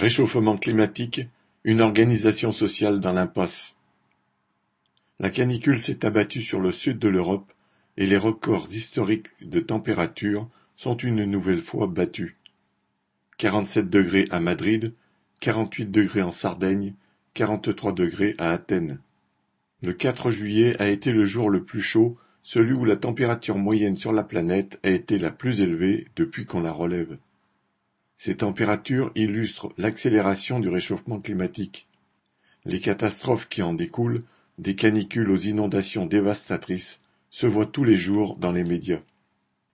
Réchauffement climatique, une organisation sociale dans l'impasse. La canicule s'est abattue sur le sud de l'Europe et les records historiques de température sont une nouvelle fois battus. 47 degrés à Madrid, 48 degrés en Sardaigne, 43 degrés à Athènes. Le 4 juillet a été le jour le plus chaud, celui où la température moyenne sur la planète a été la plus élevée depuis qu'on la relève. Ces températures illustrent l'accélération du réchauffement climatique. Les catastrophes qui en découlent, des canicules aux inondations dévastatrices, se voient tous les jours dans les médias.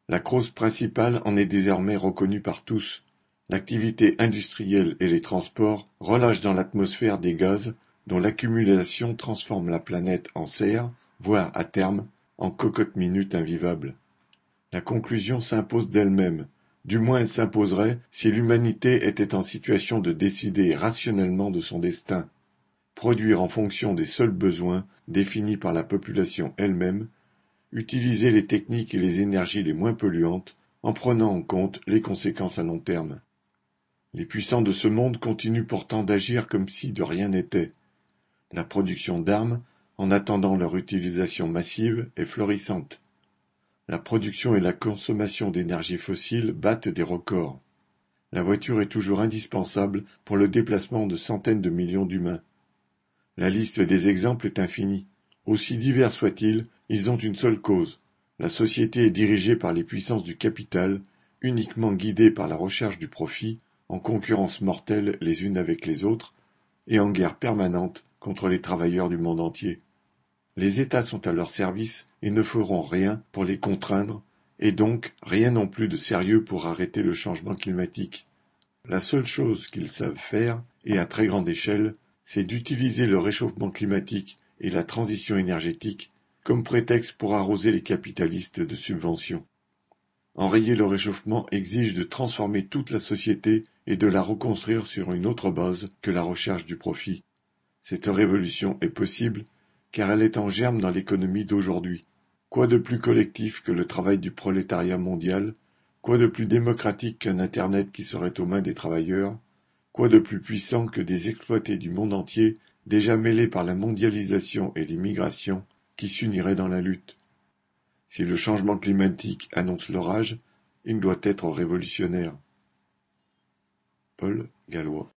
La cause principale en est désormais reconnue par tous. L'activité industrielle et les transports relâchent dans l'atmosphère des gaz dont l'accumulation transforme la planète en serre, voire à terme en cocotte-minute invivable. La conclusion s'impose d'elle-même. Du moins elle s'imposerait si l'humanité était en situation de décider rationnellement de son destin, produire en fonction des seuls besoins définis par la population elle-même, utiliser les techniques et les énergies les moins polluantes en prenant en compte les conséquences à long terme. Les puissants de ce monde continuent pourtant d'agir comme si de rien n'était. La production d'armes, en attendant leur utilisation massive, est florissante. La production et la consommation d'énergie fossile battent des records. La voiture est toujours indispensable pour le déplacement de centaines de millions d'humains. La liste des exemples est infinie. Aussi divers soient-ils, ils ont une seule cause. La société est dirigée par les puissances du capital, uniquement guidée par la recherche du profit, en concurrence mortelle les unes avec les autres, et en guerre permanente contre les travailleurs du monde entier. Les États sont à leur service et ne feront rien pour les contraindre, et donc rien non plus de sérieux pour arrêter le changement climatique. La seule chose qu'ils savent faire, et à très grande échelle, c'est d'utiliser le réchauffement climatique et la transition énergétique comme prétexte pour arroser les capitalistes de subventions. Enrayer le réchauffement exige de transformer toute la société et de la reconstruire sur une autre base que la recherche du profit. Cette révolution est possible car elle est en germe dans l'économie d'aujourd'hui. Quoi de plus collectif que le travail du prolétariat mondial? Quoi de plus démocratique qu'un Internet qui serait aux mains des travailleurs? Quoi de plus puissant que des exploités du monde entier, déjà mêlés par la mondialisation et l'immigration, qui s'uniraient dans la lutte? Si le changement climatique annonce l'orage, il doit être révolutionnaire. Paul Gallois